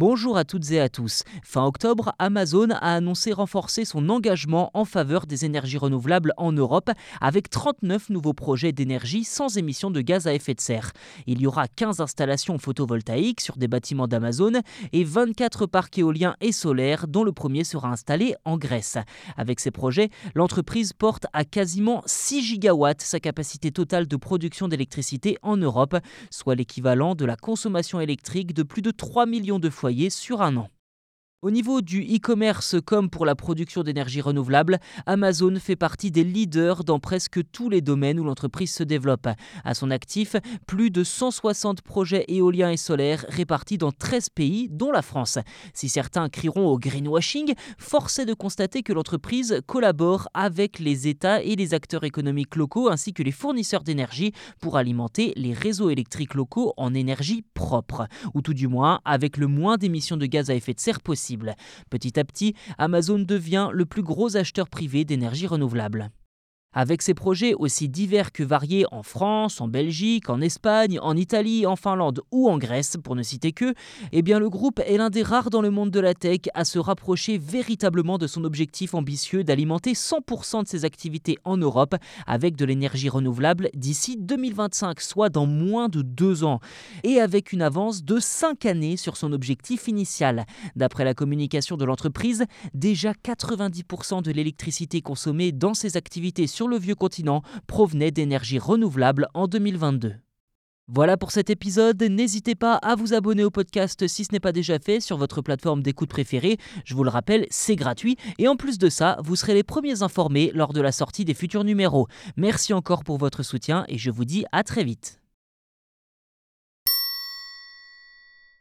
Bonjour à toutes et à tous. Fin octobre, Amazon a annoncé renforcer son engagement en faveur des énergies renouvelables en Europe avec 39 nouveaux projets d'énergie sans émissions de gaz à effet de serre. Il y aura 15 installations photovoltaïques sur des bâtiments d'Amazon et 24 parcs éoliens et solaires dont le premier sera installé en Grèce. Avec ces projets, l'entreprise porte à quasiment 6 gigawatts sa capacité totale de production d'électricité en Europe, soit l'équivalent de la consommation électrique de plus de 3 millions de foyers sur un an. Au niveau du e-commerce comme pour la production d'énergie renouvelable, Amazon fait partie des leaders dans presque tous les domaines où l'entreprise se développe. À son actif, plus de 160 projets éoliens et solaires répartis dans 13 pays, dont la France. Si certains crieront au greenwashing, force est de constater que l'entreprise collabore avec les États et les acteurs économiques locaux ainsi que les fournisseurs d'énergie pour alimenter les réseaux électriques locaux en énergie propre, ou tout du moins avec le moins d'émissions de gaz à effet de serre possible. Petit à petit, Amazon devient le plus gros acheteur privé d'énergie renouvelable. Avec ses projets aussi divers que variés en France, en Belgique, en Espagne, en Italie, en Finlande ou en Grèce, pour ne citer que, eh bien le groupe est l'un des rares dans le monde de la tech à se rapprocher véritablement de son objectif ambitieux d'alimenter 100% de ses activités en Europe avec de l'énergie renouvelable d'ici 2025, soit dans moins de deux ans, et avec une avance de 5 années sur son objectif initial. D'après la communication de l'entreprise, déjà 90% de l'électricité consommée dans ses activités sur le vieux continent provenait d'énergie renouvelable en 2022. Voilà pour cet épisode, n'hésitez pas à vous abonner au podcast si ce n'est pas déjà fait sur votre plateforme d'écoute préférée, je vous le rappelle, c'est gratuit, et en plus de ça, vous serez les premiers informés lors de la sortie des futurs numéros. Merci encore pour votre soutien et je vous dis à très vite.